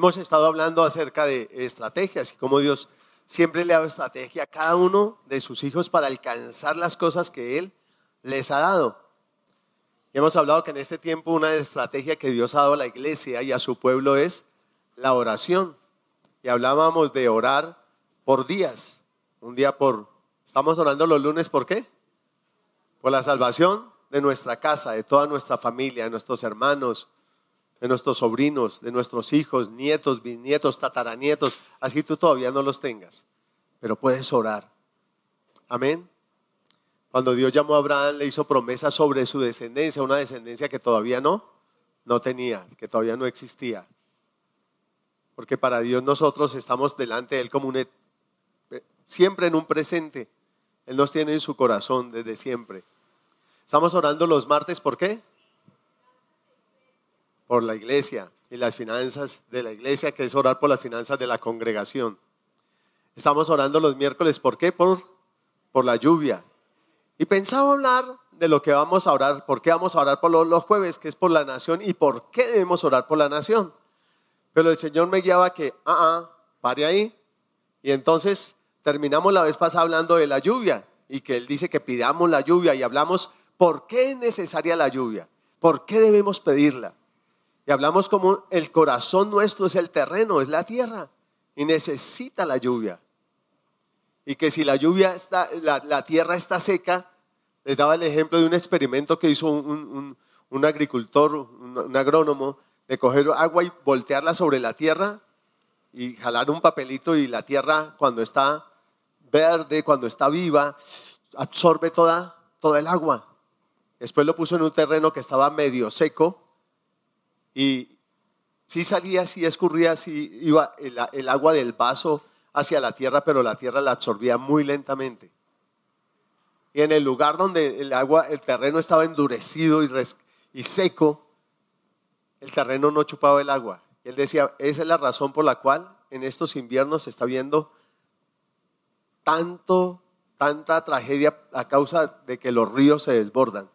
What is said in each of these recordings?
Hemos estado hablando acerca de estrategias y cómo Dios siempre le ha dado estrategia a cada uno de sus hijos para alcanzar las cosas que Él les ha dado. Y hemos hablado que en este tiempo una estrategia que Dios ha dado a la iglesia y a su pueblo es la oración. Y hablábamos de orar por días. Un día por... Estamos orando los lunes, ¿por qué? Por la salvación de nuestra casa, de toda nuestra familia, de nuestros hermanos, de nuestros sobrinos, de nuestros hijos, nietos, bisnietos, tataranietos, así tú todavía no los tengas, pero puedes orar. Amén. Cuando Dios llamó a Abraham, le hizo promesa sobre su descendencia, una descendencia que todavía no, no tenía, que todavía no existía. Porque para Dios nosotros estamos delante de Él como un, e, siempre en un presente. Él nos tiene en su corazón desde siempre. Estamos orando los martes, ¿por qué? Por la iglesia y las finanzas de la iglesia, que es orar por las finanzas de la congregación. Estamos orando los miércoles, ¿por qué? Por, por la lluvia, y pensaba hablar de lo que vamos a orar, por qué vamos a orar por los, jueves, que es por la nación, y por qué debemos orar por la nación. Pero el Señor me guiaba que, ah, ah, pare ahí. Y entonces terminamos la vez pasada hablando de la lluvia, y que Él dice que pidamos la lluvia, y hablamos por qué es necesaria la lluvia, por qué debemos pedirla. Hablamos como el corazón nuestro es el terreno, es la tierra, y necesita la lluvia y que si la lluvia está, la, tierra está seca, les daba el ejemplo de un experimento que hizo un, agricultor, un, agrónomo, de coger agua y voltearla sobre la tierra y jalar un papelito y la tierra cuando está verde, cuando está viva, absorbe toda, toda el agua. Después lo puso en un terreno que estaba medio seco y si salía, si escurría, si iba el agua del vaso hacia la tierra, pero la tierra la absorbía muy lentamente. Y en el lugar donde el agua, el terreno estaba endurecido y, y seco, el terreno no chupaba el agua. él decía, esa es la razón por la cual en estos inviernos se está viendo tanto, tanta tragedia a causa de que los ríos se desbordan.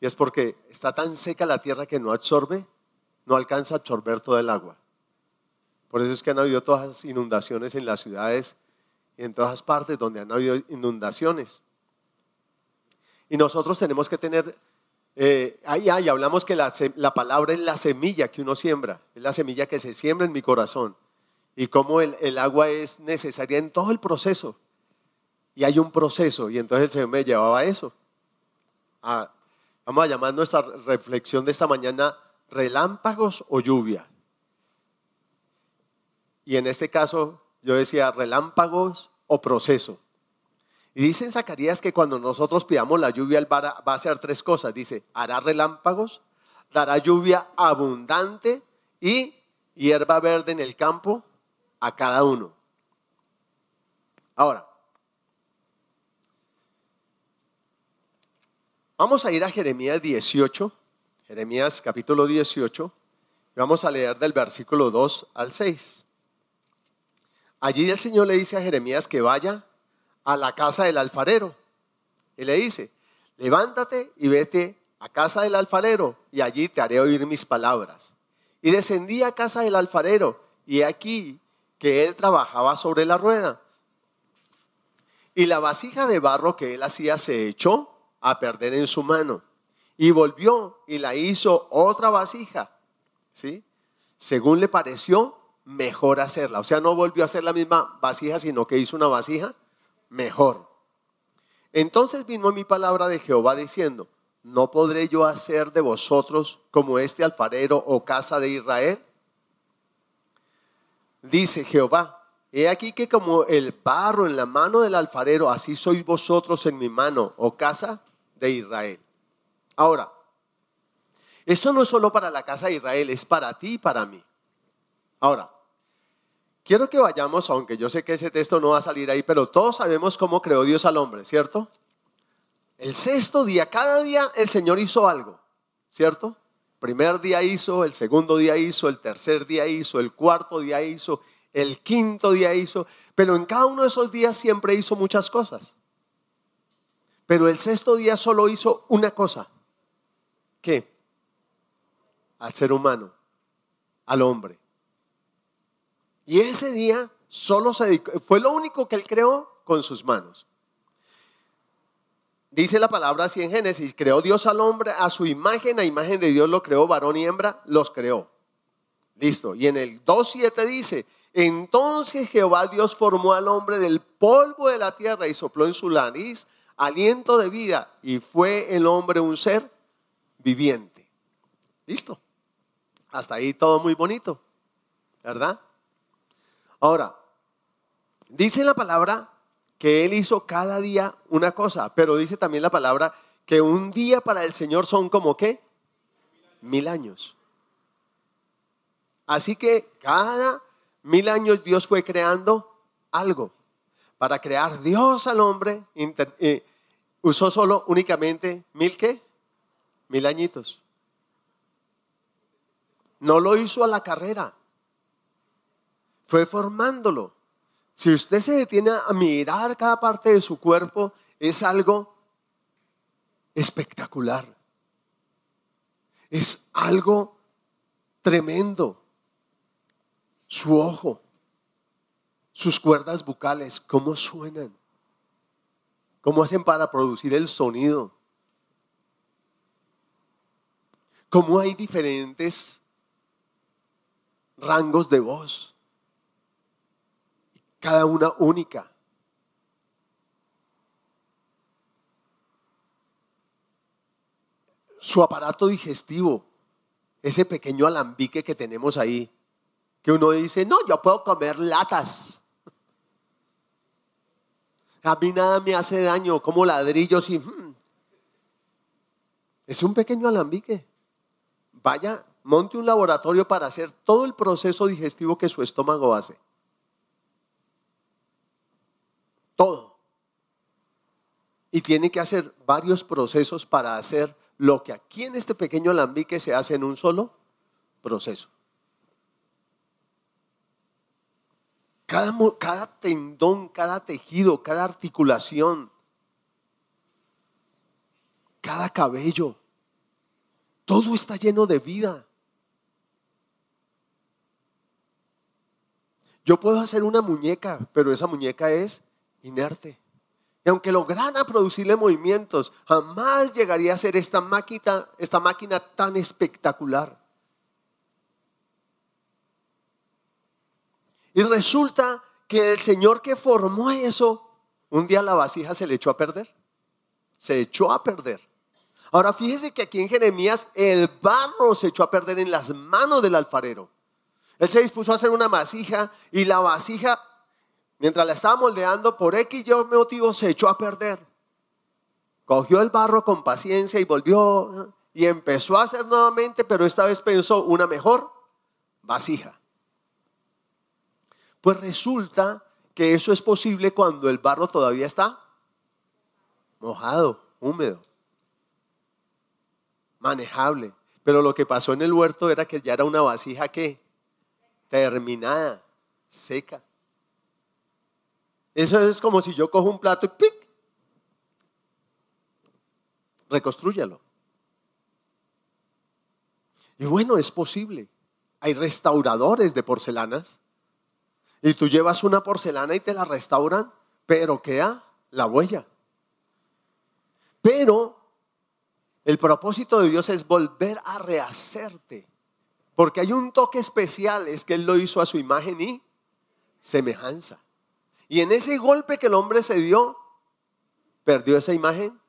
Y es porque está tan seca la tierra que no absorbe, no alcanza a absorber todo el agua. Por eso es que han habido todas las inundaciones en las ciudades y en todas partes donde han habido inundaciones. Y nosotros tenemos que tener, eh, ahí, ahí hablamos que la, palabra es la semilla que uno siembra, es la semilla que se siembra en mi corazón. Y cómo el, agua es necesaria en todo el proceso. Y hay un proceso, y entonces el Señor me llevaba a eso. vamos a llamar nuestra reflexión de esta mañana relámpagos o lluvia. Y en este caso yo decía relámpagos o proceso. Y dice en Zacarías que cuando nosotros pidamos la lluvia, Él va a hacer tres cosas. Dice, hará relámpagos, dará lluvia abundante y hierba verde en el campo a cada uno. Ahora, vamos a ir a Jeremías 18, Jeremías capítulo 18, y vamos a leer del versículo 2 al 6. Allí el Señor le dice a Jeremías que vaya a la casa del alfarero. Y le dice, levántate y vete a casa del alfarero y allí te haré oír mis palabras. Y descendí a casa del alfarero y aquí que él trabajaba sobre la rueda. Y la vasija de barro que él hacía se echó a perder en su mano. Y volvió y la hizo otra vasija, ¿sí? Según le pareció mejor hacerla. O sea, no volvió a hacer la misma vasija, sino que hizo una vasija mejor. Entonces vino mi palabra de Jehová diciendo, ¿no podré yo hacer de vosotros como este alfarero o casa de Israel? Dice Jehová, he aquí que como el barro en la mano del alfarero, así sois vosotros en mi mano, o casa de Israel. Ahora, esto no es solo para la casa de Israel, es para ti y para mí. Ahora, Quiero que vayamos, aunque yo sé que ese texto no va a salir ahí, pero todos sabemos cómo creó Dios al hombre, ¿cierto? El sexto día, cada día el Señor hizo algo, ¿cierto? Primer día hizo, el segundo día hizo, el tercer día hizo, el cuarto día hizo, el quinto día hizo, pero en cada uno de esos días siempre hizo muchas cosas. Pero el sexto día solo hizo una cosa. ¿Qué? Al ser humano, al hombre. Y ese día solo se dedicó, fue lo único que él creó con sus manos. Dice la palabra así en Génesis, creó Dios al hombre a su imagen, a imagen de Dios lo creó, varón y hembra, los creó. Listo. Y en el 2.7 dice, entonces Jehová Dios formó al hombre del polvo de la tierra y sopló en su nariz aliento de vida y fue el hombre un ser viviente. Listo. Hasta ahí todo muy bonito, ¿verdad? Ahora, dice la palabra que Él hizo cada día una cosa, pero dice también la palabra que un día para el Señor son como qué? Mil años. Así que cada mil años Dios fue creando algo. Para crear Dios al hombre, eh, usó solo únicamente mil qué? Mil añitos. No lo hizo a la carrera. Fue formándolo. Si usted se detiene a mirar cada parte de su cuerpo, es algo espectacular. Es algo tremendo. Su ojo, sus cuerdas bucales, cómo suenan, cómo hacen para producir el sonido, cómo hay diferentes rangos de voz, cada una única. Su aparato digestivo, ese pequeño alambique que tenemos ahí, que uno dice, no, yo puedo comer latas. A mí nada me hace daño, como ladrillos y... Hmm". Es un pequeño alambique. Vaya monte un laboratorio para hacer todo el proceso digestivo que su estómago hace. Todo. Y tiene que hacer varios procesos para hacer lo que aquí en este pequeño alambique se hace en un solo proceso. Cada, cada tendón, cada tejido, cada articulación, cada cabello, todo está lleno de vida. Yo puedo hacer una muñeca, pero esa muñeca es inerte. Y aunque lograra producirle movimientos, jamás llegaría a ser esta máquina, esta máquina tan espectacular. Y resulta que el Señor que formó eso, un día la vasija se le echó a perder. Se echó a perder. Ahora fíjese que aquí en Jeremías el barro se echó a perder en las manos del alfarero. Él se dispuso a hacer una vasija y la vasija, mientras la estaba moldeando, por X yo motivo, se echó a perder. Cogió el barro con paciencia y volvió y empezó a hacer nuevamente, pero esta vez pensó una mejor vasija. Pues resulta que eso es posible cuando el barro todavía está mojado, húmedo, manejable. Pero lo que pasó en el huerto era que ya era una vasija que terminada, seca. Eso es como si yo cojo un plato y ¡pic! Reconstrúyalo. Y bueno, es posible. Hay restauradores de porcelanas. Y tú llevas una porcelana y te la restauran, pero queda la huella. Pero el propósito de Dios es volver a rehacerte. Porque hay un toque especial, es que Él lo hizo a su imagen y semejanza. Y en ese golpe que el hombre se dio, perdió esa imagen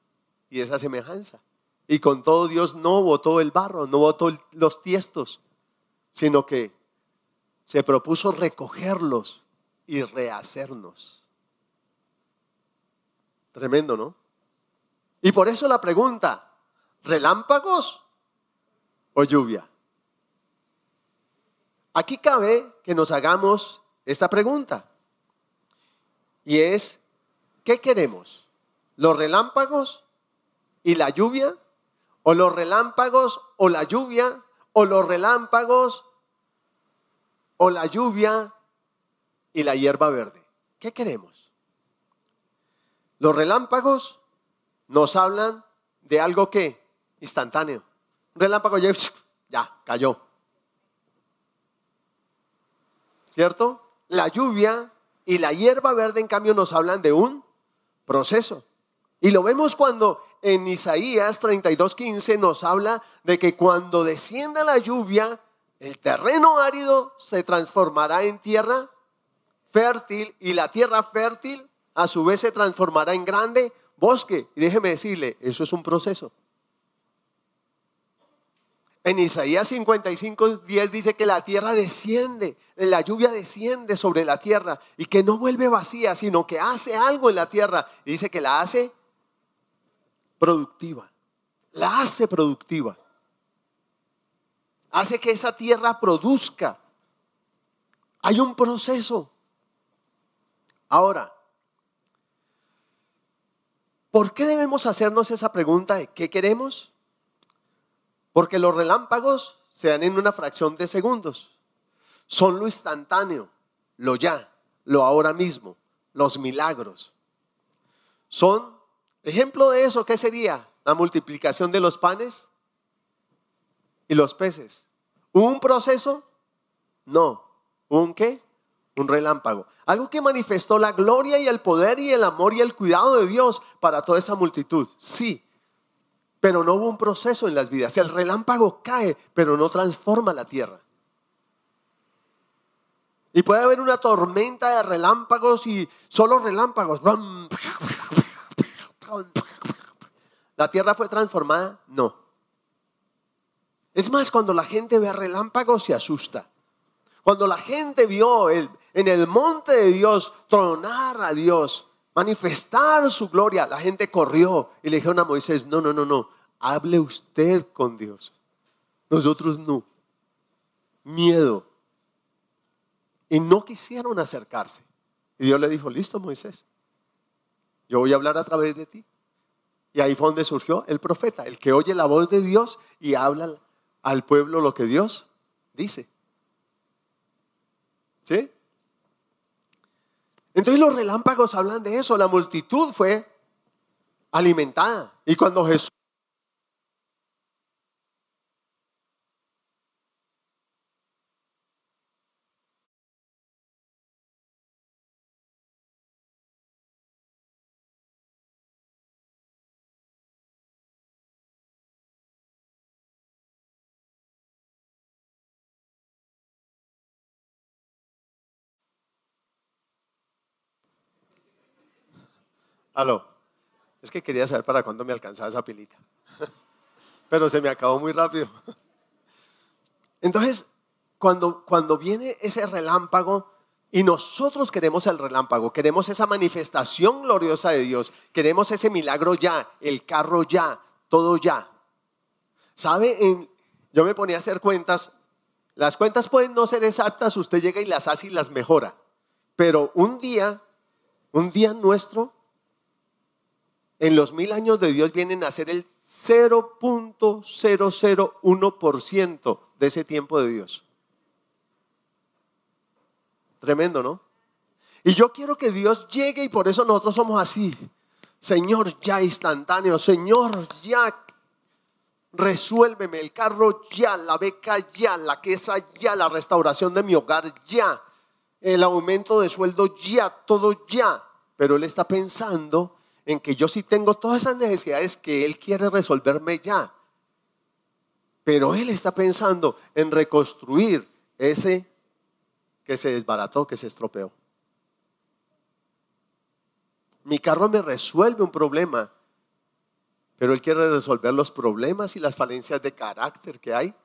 y esa semejanza. Y con todo Dios no botó el barro, no botó los tiestos, sino que se propuso recogerlos y rehacernos. Tremendo, ¿no? Y por eso la pregunta, ¿relámpagos o lluvia? Aquí cabe que nos hagamos esta pregunta. Y es, ¿qué queremos? ¿Los relámpagos y la lluvia? ¿O los relámpagos o la lluvia? ¿O los relámpagos o la lluvia y la hierba verde? ¿Qué queremos? Los relámpagos nos hablan de algo que instantáneo. Un relámpago ya, ya cayó. ¿Cierto? la lluvia y la hierba verde, en cambio, nos hablan de un proceso. Y lo vemos cuando en Isaías 32:15 nos habla de que cuando descienda la lluvia, el terreno árido se transformará en tierra fértil y la tierra fértil a su vez se transformará en grande bosque. Y déjeme decirle, eso es un proceso. En Isaías 55, 10 dice que la tierra desciende, la lluvia desciende sobre la tierra y que no vuelve vacía, sino que hace algo en la tierra. Y dice que la hace productiva. La hace productiva. Hace que esa tierra produzca. Hay un proceso. Ahora, ¿por qué debemos hacernos esa pregunta de qué queremos? Porque los relámpagos se dan en una fracción de segundos. Son lo instantáneo, lo ya, lo ahora mismo, los milagros. Son, ejemplo de eso, ¿qué sería? La multiplicación de los panes y los peces. ¿Un proceso? No. ¿Un qué? Un relámpago. Algo que manifestó la gloria y el poder y el amor y el cuidado de Dios para toda esa multitud. Sí, pero no hubo un proceso en las vidas. El relámpago cae, pero no transforma la tierra. Y puede haber una tormenta de relámpagos y solo relámpagos. ¿La tierra fue transformada? No. Es más, cuando la gente ve relámpagos se asusta. Cuando la gente vio en el monte de Dios tronar a Dios, manifestar su gloria, la gente corrió y le dijeron a Moisés, no, no, no, no, hable usted con Dios. Nosotros no. Miedo. Y no quisieron acercarse. Y Dios le dijo, listo Moisés, yo voy a hablar a través de ti. Y ahí fue donde surgió el profeta, el que oye la voz de Dios y habla al pueblo lo que Dios dice. ¿Sí? Entonces los relámpagos hablan de eso. La multitud fue alimentada. Y cuando Jesús Aló. Es que quería saber para cuándo me alcanzaba esa pilita. Pero se me acabó muy rápido. Entonces, cuando, cuando viene ese relámpago y nosotros queremos el relámpago, queremos esa manifestación gloriosa de Dios, queremos ese milagro ya, el carro ya, todo ya. ¿Sabe? yo me ponía a hacer cuentas. Las cuentas pueden no ser exactas, usted llega y las hace y las mejora. Pero un día, un día nuestro en los mil años de Dios vienen a ser el 0.001% de ese tiempo de Dios. Tremendo, ¿no? Y yo quiero que Dios llegue y por eso nosotros somos así. Señor, ya instantáneo. Señor, ya resuélveme el carro ya, la beca ya, la quesa ya, la restauración de mi hogar ya, el aumento de sueldo ya, todo ya. Pero Él está pensando en que yo sí tengo todas esas necesidades que Él quiere resolverme ya. Pero Él está pensando en reconstruir ese que se desbarató, que se estropeó. Mi carro me resuelve un problema, pero Él quiere resolver los problemas y las falencias de carácter que hay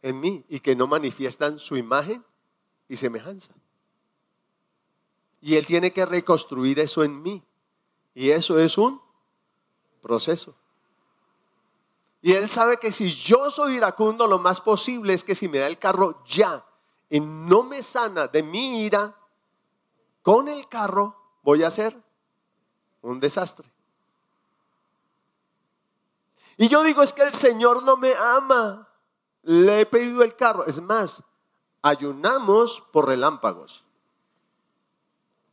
en mí y que no manifiestan su imagen y semejanza. Y Él tiene que reconstruir eso en mí. Y eso es un proceso. Y él sabe que si yo soy iracundo, lo más posible es que si me da el carro ya y no me sana de mi ira, con el carro voy a hacer un desastre. Y yo digo, es que el Señor no me ama. Le he pedido el carro. Es más, ayunamos por relámpagos.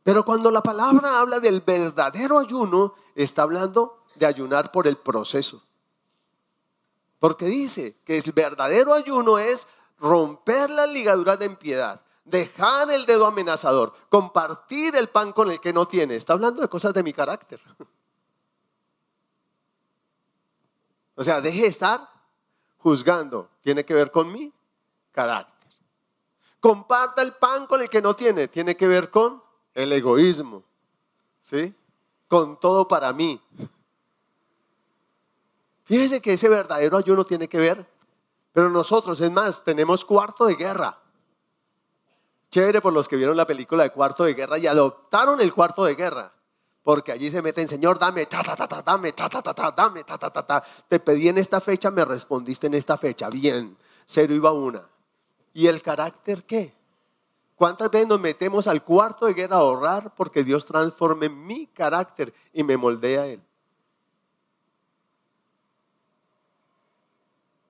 Pero cuando la palabra habla del verdadero ayuno, está hablando de ayunar por el proceso. Porque dice que el verdadero ayuno es romper las ligaduras de impiedad, dejar el dedo amenazador, compartir el pan con el que no tiene. Está hablando de cosas de mi carácter. O sea, deje de estar juzgando. Tiene que ver con mi carácter. Comparta el pan con el que no tiene. Tiene que ver con el egoísmo. ¿Sí? Con todo para mí. Fíjese que ese verdadero ayuno tiene que ver. Pero nosotros, es más, tenemos cuarto de guerra. Chévere por los que vieron la película de cuarto de guerra y adoptaron el cuarto de guerra. Porque allí se meten, Señor, dame, ta, ta, ta, ta, dame, ta, ta, ta, ta, dame, ta, ta, ta, ta. Te pedí en esta fecha, me respondiste en esta fecha. Bien, cero iba una. ¿Y el carácter qué? ¿Cuántas veces nos metemos al cuarto de guerra a ahorrar porque Dios transforme mi carácter y me moldea a Él?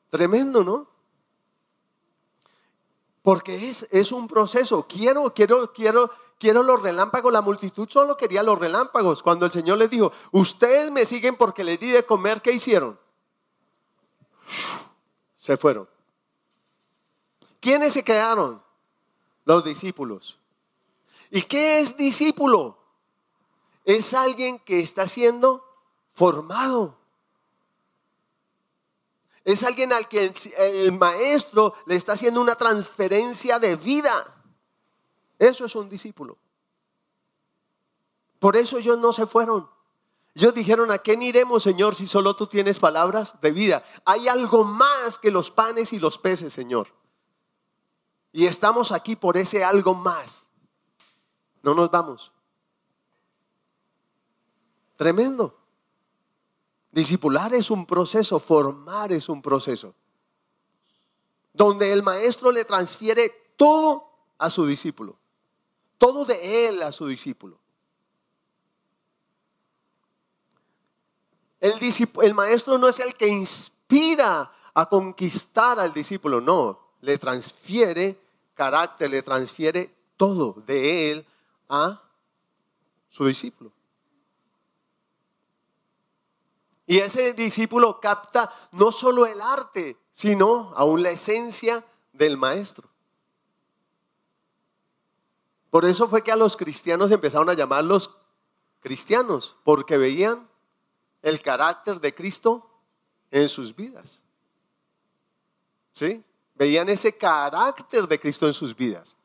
Tremendo, ¿no? Porque es, es un proceso. Quiero, quiero, quiero quiero los relámpagos. La multitud solo quería los relámpagos. Cuando el Señor les dijo, ustedes me siguen porque les di de comer, ¿qué hicieron? Se fueron. ¿Quiénes se quedaron? Los discípulos. ¿Y qué es discípulo? Es alguien que está siendo formado. Es alguien al que el maestro le está haciendo una transferencia de vida. Eso es un discípulo. Por eso ellos no se fueron. Ellos dijeron, ¿a quién iremos, Señor, si solo tú tienes palabras de vida? Hay algo más que los panes y los peces, Señor. Y estamos aquí por ese algo más. No nos vamos. Tremendo. Discipular es un proceso, formar es un proceso. Donde el maestro le transfiere todo a su discípulo todo de él a su discípulo. El, el, maestro no es el que inspira a conquistar al discípulo, no, le transfiere carácter, le transfiere todo de él a su discípulo. Y ese discípulo capta no solo el arte, sino aún la esencia del maestro. Por eso fue que a los cristianos empezaron a llamarlos cristianos, porque veían el carácter de Cristo en sus vidas. ¿Sí? Veían ese carácter de Cristo en sus vidas.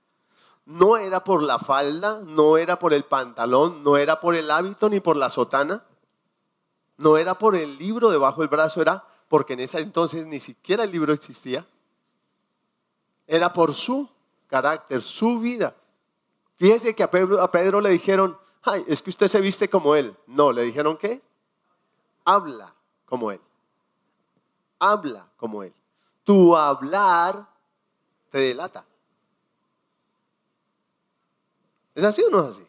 No era por la falda, no era por el pantalón, no era por el hábito ni por la sotana, no era por el libro debajo del brazo, era porque en ese entonces ni siquiera el libro existía. Era por su carácter, su vida. Fíjese que a Pedro, le dijeron, ay, es que usted se viste como él. No, le dijeron que habla como él. Habla como él. Tu hablar te delata. ¿Es así o no es así?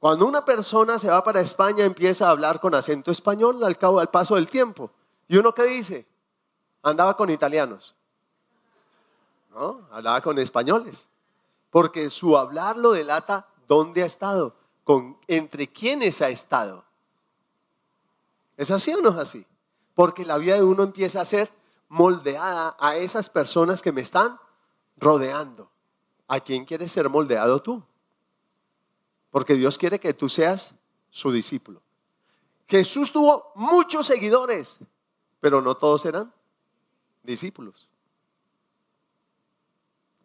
Cuando una persona se va para España empieza a hablar con acento español al cabo al paso del tiempo. ¿Y uno qué dice? Andaba con italianos. ¿No? Hablaba con españoles porque su hablar lo delata dónde ha estado, con, entre quiénes ha estado. ¿Es así o no es así? Porque la vida de uno empieza a ser moldeada a esas personas que me están rodeando. ¿A quién quieres ser moldeado tú? Porque Dios quiere que tú seas su discípulo. Jesús tuvo muchos seguidores, pero no todos eran discípulos.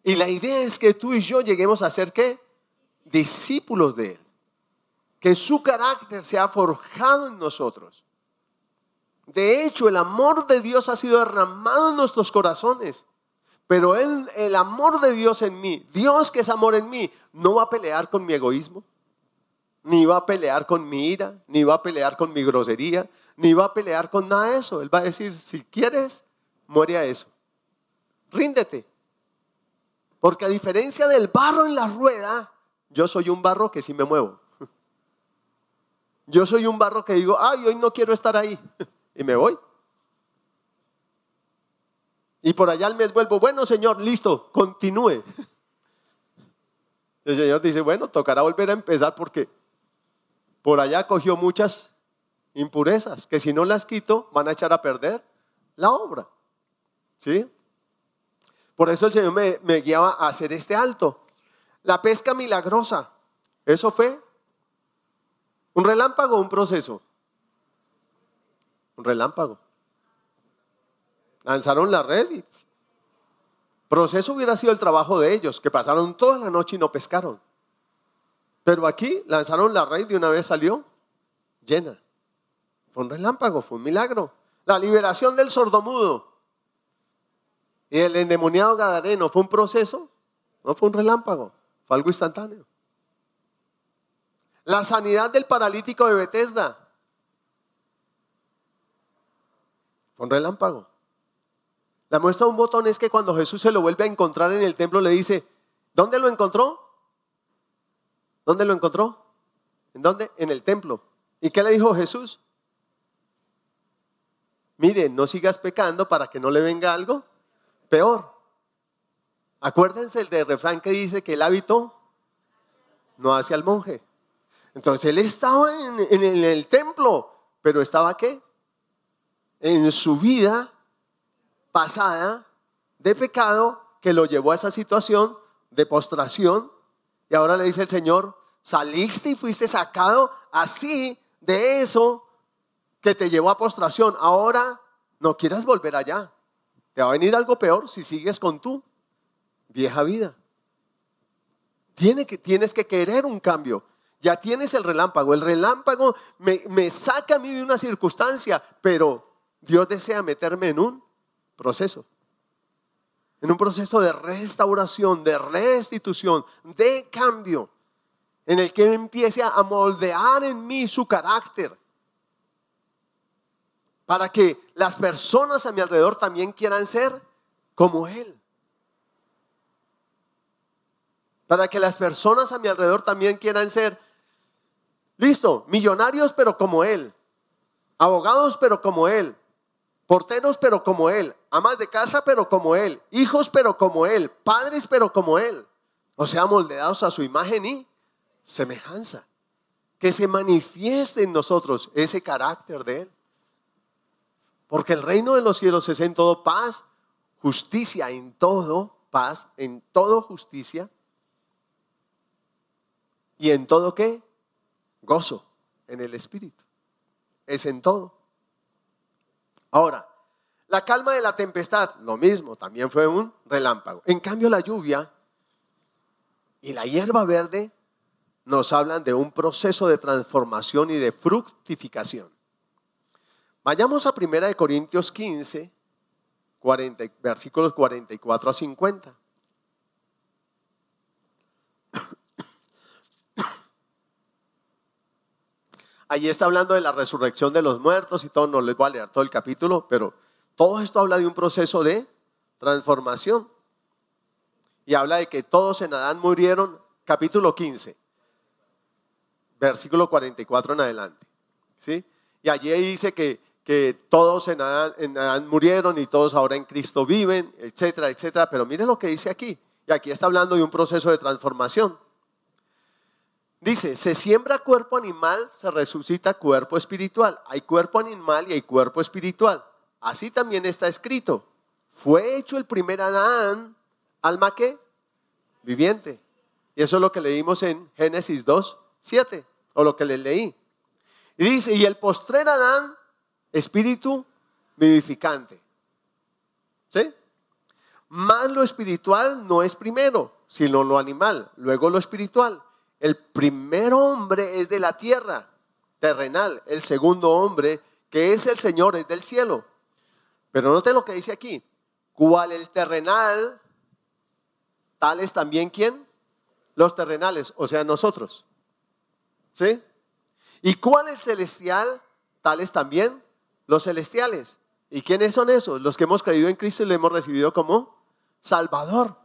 Y la idea es que tú y yo lleguemos a ser qué? Discípulos de Él. Que su carácter sea forjado en nosotros. De hecho, el amor de Dios ha sido derramado en nuestros corazones. Pero él, el amor de Dios en mí, Dios que es amor en mí, no va a pelear con mi egoísmo, ni va a pelear con mi ira, ni va a pelear con mi grosería, ni va a pelear con nada de eso. Él va a decir, si quieres, muere a eso. Ríndete. Porque a diferencia del barro en la rueda, yo soy un barro que sí me muevo. Yo soy un barro que digo, ay, hoy no quiero estar ahí. Y me voy. Y por allá al mes vuelvo, bueno, Señor, listo, continúe. El Señor dice, bueno, tocará volver a empezar porque por allá cogió muchas impurezas que si no las quito van a echar a perder la obra. ¿Sí? Por eso el Señor me, guiaba a hacer este alto. La pesca milagrosa, ¿eso fue un relámpago un proceso? Un relámpago. Lanzaron la red y proceso hubiera sido el trabajo de ellos, que pasaron toda la noche y no pescaron. Pero aquí lanzaron la red y una vez salió llena. Fue un relámpago, fue un milagro. La liberación del sordomudo y el endemoniado gadareno fue un proceso, no fue un relámpago, fue algo instantáneo. La sanidad del paralítico de Bethesda un relámpago. La muestra de un botón es que cuando Jesús se lo vuelve a encontrar en el templo le dice, ¿dónde lo encontró? ¿Dónde lo encontró? ¿En dónde? En el templo. ¿Y qué le dijo Jesús? Mire, no sigas pecando para que no le venga algo peor. Acuérdense el de refrán que dice que el hábito no hace al monje. Entonces él estaba en, en el templo, pero estaba qué? En su vida pasada de pecado que lo llevó a esa situación de postración. Y ahora le dice el Señor, saliste y fuiste sacado así de eso que te llevó a postración. Ahora no quieras volver allá. Te va a venir algo peor si sigues con tu vieja vida. que, tienes que querer un cambio. Ya tienes el relámpago. El relámpago me, me saca a mí de una circunstancia, pero Dios desea meterme en un proceso. En un proceso de restauración, de restitución, de cambio, en el que empiece a moldear en mí su carácter, para que las personas a mi alrededor también quieran ser como Él. Para que las personas a mi alrededor también quieran ser, listo, millonarios pero como Él, abogados pero como Él, porteros pero como Él, amas de casa pero como Él, hijos pero como Él, padres pero como Él. O sea, moldeados a su imagen y semejanza. Que se manifieste en nosotros ese carácter de Él. Porque el reino de los cielos es en todo paz, justicia, en todo paz, en todo justicia. ¿Y en todo qué? Gozo en el Espíritu. Es en todo. Ahora, la calma de la tempestad, lo mismo, también fue un relámpago. En cambio, la lluvia y la hierba verde nos hablan de un proceso de transformación y de fructificación. Vayamos a 1 Corintios 15, versículos 44 a 50. Allí está hablando de la resurrección de los muertos y todo, no les voy a leer todo el capítulo, pero todo esto habla de un proceso de transformación. Y habla de que todos en Adán murieron, capítulo 15, versículo 44 en adelante. ¿sí? Y allí dice que que todos en Adán, murieron y todos ahora en Cristo viven, etcétera, etcétera. Pero miren lo que dice aquí. Y aquí está hablando de un proceso de transformación. Dice, se siembra cuerpo animal, se resucita cuerpo espiritual. Hay cuerpo animal y hay cuerpo espiritual. Así también está escrito. Fue hecho el primer Adán, alma que viviente. Y eso es lo que leímos en Génesis 2, 7, o lo que le leí. Y dice, y el postrer Adán espíritu vivificante. ¿Sí? Más lo espiritual no es primero, sino lo animal, luego lo espiritual. El primer hombre es de la tierra, terrenal. El segundo hombre, que es el Señor, es del cielo. Pero note lo que dice aquí. ¿Cuál el terrenal? Tal es también quién? Los terrenales, o sea, nosotros. ¿Sí? ¿Y cuál el celestial? Tales también los celestiales. ¿Y quiénes son esos? Los que hemos creído en Cristo y le hemos recibido como Salvador.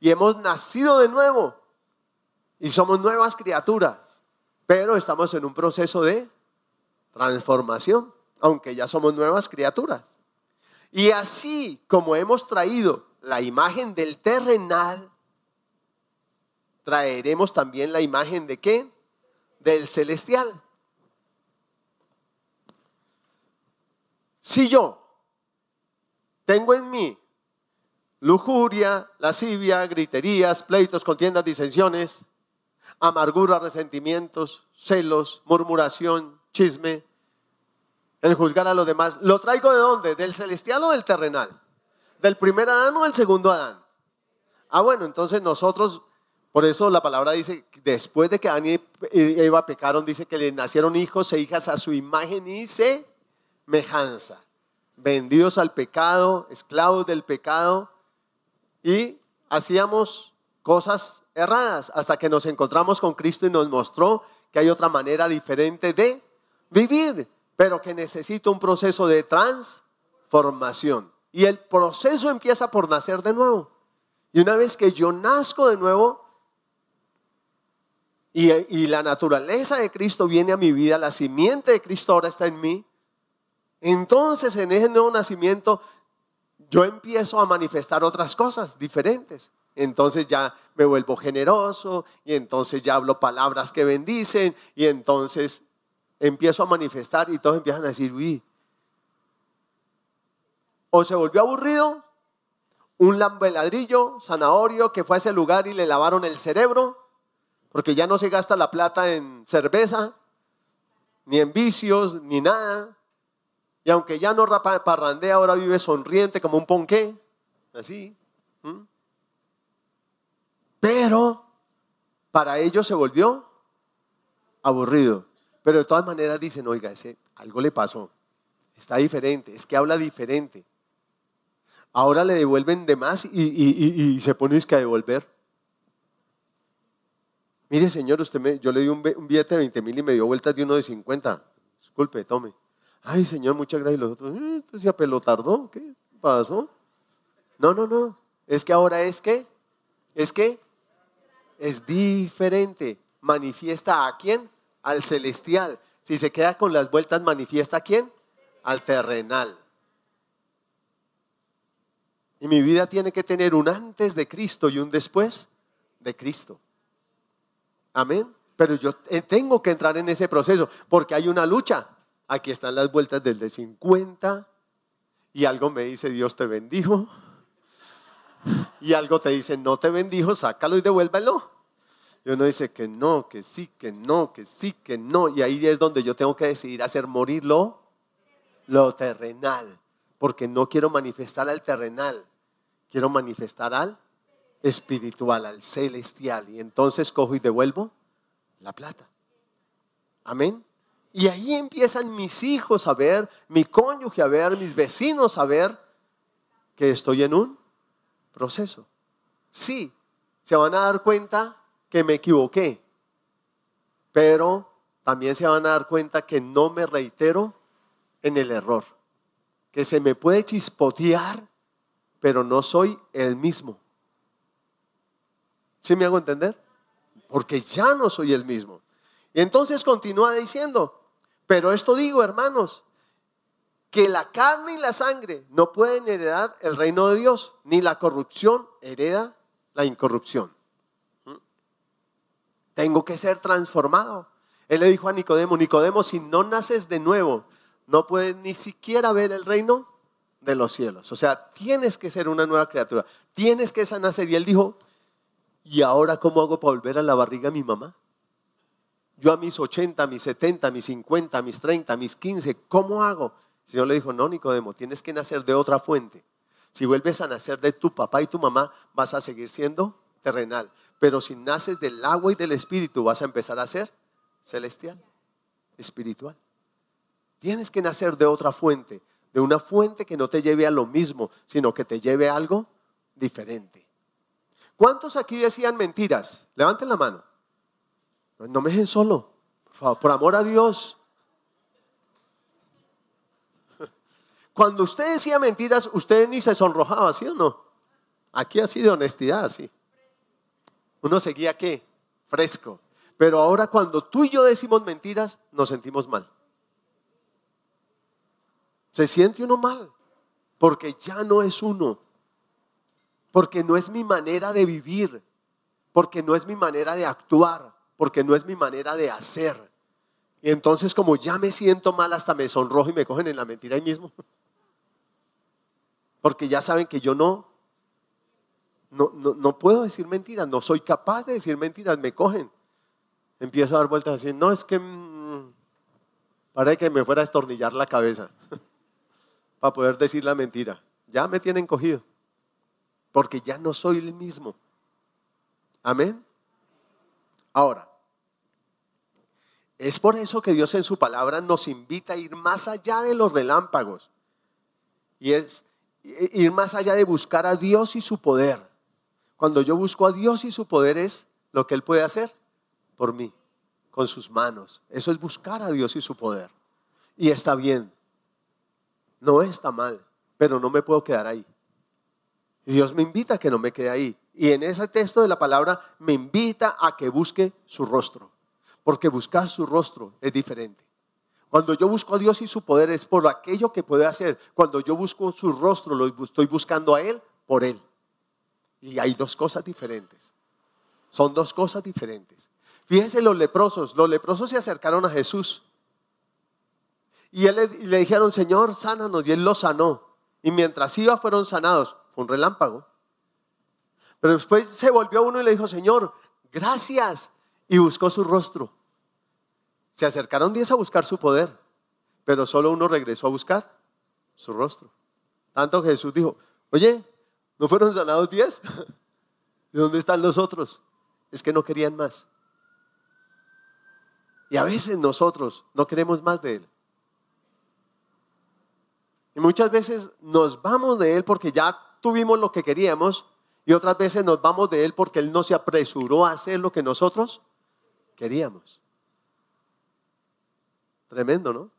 Y hemos nacido de nuevo. Y somos nuevas criaturas. Pero estamos en un proceso de transformación, aunque ya somos nuevas criaturas. Y así como hemos traído la imagen del terrenal, traeremos también la imagen de qué? Del celestial. Si yo tengo en mí lujuria, lascivia, griterías, pleitos, contiendas, disensiones, amargura, resentimientos, celos, murmuración, chisme, el juzgar a los demás. ¿Lo traigo de dónde? ¿Del celestial o del terrenal? ¿Del primer Adán o del segundo Adán? Ah, bueno, entonces nosotros, por eso la palabra dice, después de que Adán y Eva pecaron, dice que le nacieron hijos e hijas a su imagen y semejanza. Vendidos al pecado, esclavos del pecado, y hacíamos cosas erradas hasta que nos encontramos con Cristo y nos mostró que hay otra manera diferente de vivir, pero que necesita un proceso de transformación. Y el proceso empieza por nacer de nuevo. Y una vez que yo nazco de nuevo y, y, la naturaleza de Cristo viene a mi vida, la simiente de Cristo ahora está en mí, entonces en ese nuevo nacimiento yo empiezo a manifestar otras cosas diferentes. Entonces ya me vuelvo generoso y entonces ya hablo palabras que bendicen y entonces empiezo a manifestar y todos empiezan a decir, uy, o se volvió aburrido, un lambeladrillo, zanahorio que fue a ese lugar y le lavaron el cerebro, porque ya no se gasta la plata en cerveza, ni en vicios, ni nada. Y aunque ya no parrandea, ahora vive sonriente como un ponqué, así. Pero para ellos se volvió aburrido. Pero de todas maneras dicen, oiga, ese, algo le pasó. Está diferente, es que habla diferente. Ahora le devuelven de más y, se pone a devolver. Mire, señor, usted me, yo le di un, billete de 20 mil y me dio vueltas de uno de 50. Disculpe, tome. Ay, Señor, muchas gracias. Y los otros, eh, entonces ya pelotardó, ¿qué pasó? No, no, no. Es que ahora es que, es que es diferente. Manifiesta a quién? Al celestial. Si se queda con las vueltas, manifiesta a quién? Al terrenal. Y mi vida tiene que tener un antes de Cristo y un después de Cristo. Amén. Pero yo eh, tengo que entrar en ese proceso porque hay una lucha. Aquí están las vueltas del de 50 y algo me dice Dios te bendijo. Y algo te dice no te bendijo, sácalo y devuélvelo. Y uno dice que no, que sí, que no, que sí, que no. Y ahí es donde yo tengo que decidir hacer morir lo, lo terrenal. Porque no quiero manifestar al terrenal. Quiero manifestar al espiritual, al celestial. Y entonces cojo y devuelvo la plata. Amén. Y ahí empiezan mis hijos a ver, mi cónyuge a ver, mis vecinos a ver que estoy en un proceso. Sí, se van a dar cuenta que me equivoqué, pero también se van a dar cuenta que no me reitero en el error, que se me puede chispotear, pero no soy el mismo. ¿Sí me hago entender? Porque ya no soy el mismo. Y entonces continúa diciendo, pero esto digo, hermanos, que la carne y la sangre no pueden heredar el reino de Dios, ni la corrupción hereda la incorrupción. ¿Mm? Tengo que ser transformado. Él le dijo a Nicodemo, Nicodemo, si no naces de nuevo, no puedes ni siquiera ver el reino de los cielos. O sea, tienes que ser una nueva criatura, tienes que nacer. Y él dijo, ¿y ahora cómo hago para volver a la barriga de mi mamá? Yo a mis 80, a mis 70, a mis 50, a mis 30, a mis 15, ¿cómo hago? El Señor le dijo, no, Nicodemo, tienes que nacer de otra fuente. Si vuelves a nacer de tu papá y tu mamá, vas a seguir siendo terrenal. Pero si naces del agua y del espíritu, vas a empezar a ser celestial, espiritual. Tienes que nacer de otra fuente, de una fuente que no te lleve a lo mismo, sino que te lleve a algo diferente. ¿Cuántos aquí decían mentiras? Levanten la mano. No me dejen solo, por amor a Dios. Cuando usted decía mentiras, usted ni se sonrojaba, ¿sí o no? Aquí así de honestidad, sí. Uno seguía qué? Fresco. Pero ahora cuando tú y yo decimos mentiras, nos sentimos mal. Se siente uno mal, porque ya no es uno, porque no es mi manera de vivir, porque no es mi manera de actuar porque no es mi manera de hacer. Y entonces como ya me siento mal, hasta me sonrojo y me cogen en la mentira ahí mismo. Porque ya saben que yo no no, no, no puedo decir mentiras, no soy capaz de decir mentiras, me cogen. Empiezo a dar vueltas así, no es que mm, para que me fuera a estornillar la cabeza para poder decir la mentira. Ya me tienen cogido, porque ya no soy el mismo. Amén. Ahora, es por eso que Dios en su palabra nos invita a ir más allá de los relámpagos. Y es ir más allá de buscar a Dios y su poder. Cuando yo busco a Dios y su poder es lo que Él puede hacer por mí, con sus manos. Eso es buscar a Dios y su poder. Y está bien. No está mal, pero no me puedo quedar ahí. Y Dios me invita a que no me quede ahí. Y en ese texto de la palabra me invita a que busque su rostro. Porque buscar su rostro es diferente. Cuando yo busco a Dios y su poder es por aquello que puede hacer. Cuando yo busco su rostro, lo estoy buscando a Él por Él. Y hay dos cosas diferentes. Son dos cosas diferentes. Fíjense los leprosos. Los leprosos se acercaron a Jesús. Y, le dijeron, Señor, sánanos. Y Él los sanó. Y mientras iba fueron sanados. Fue un relámpago. Pero después se volvió uno y le dijo, Señor, gracias. Y buscó su rostro. Se acercaron diez a buscar su poder, pero solo uno regresó a buscar su rostro. Tanto Jesús dijo, oye, ¿no fueron sanados diez? ¿De dónde están los otros? Es que no querían más. Y a veces nosotros no queremos más de Él. Y muchas veces nos vamos de Él porque ya tuvimos lo que queríamos y otras veces nos vamos de Él porque Él no se apresuró a hacer lo que nosotros queríamos. Tremendo, ¿no?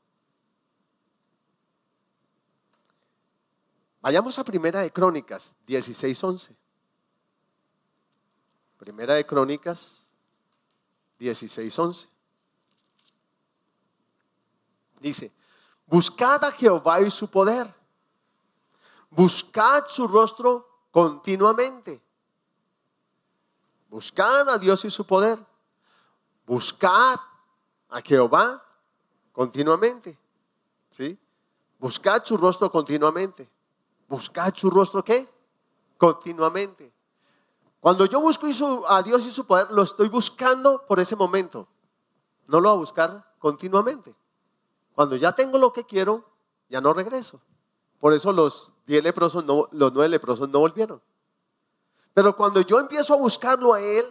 Vayamos a Primera de Crónicas 16:11. Primera de Crónicas 16:11. Dice, buscad a Jehová y su poder. Buscad su rostro continuamente. Buscad a Dios y su poder. Buscad a Jehová continuamente. ¿Sí? Buscad su rostro continuamente. Buscad su rostro qué? Continuamente. Cuando yo busco a Dios y su poder, lo estoy buscando por ese momento. No lo voy a buscar continuamente. Cuando ya tengo lo que quiero, ya no regreso. Por eso los diez leprosos, no, los nueve leprosos no volvieron. Pero cuando yo empiezo a buscarlo a Él,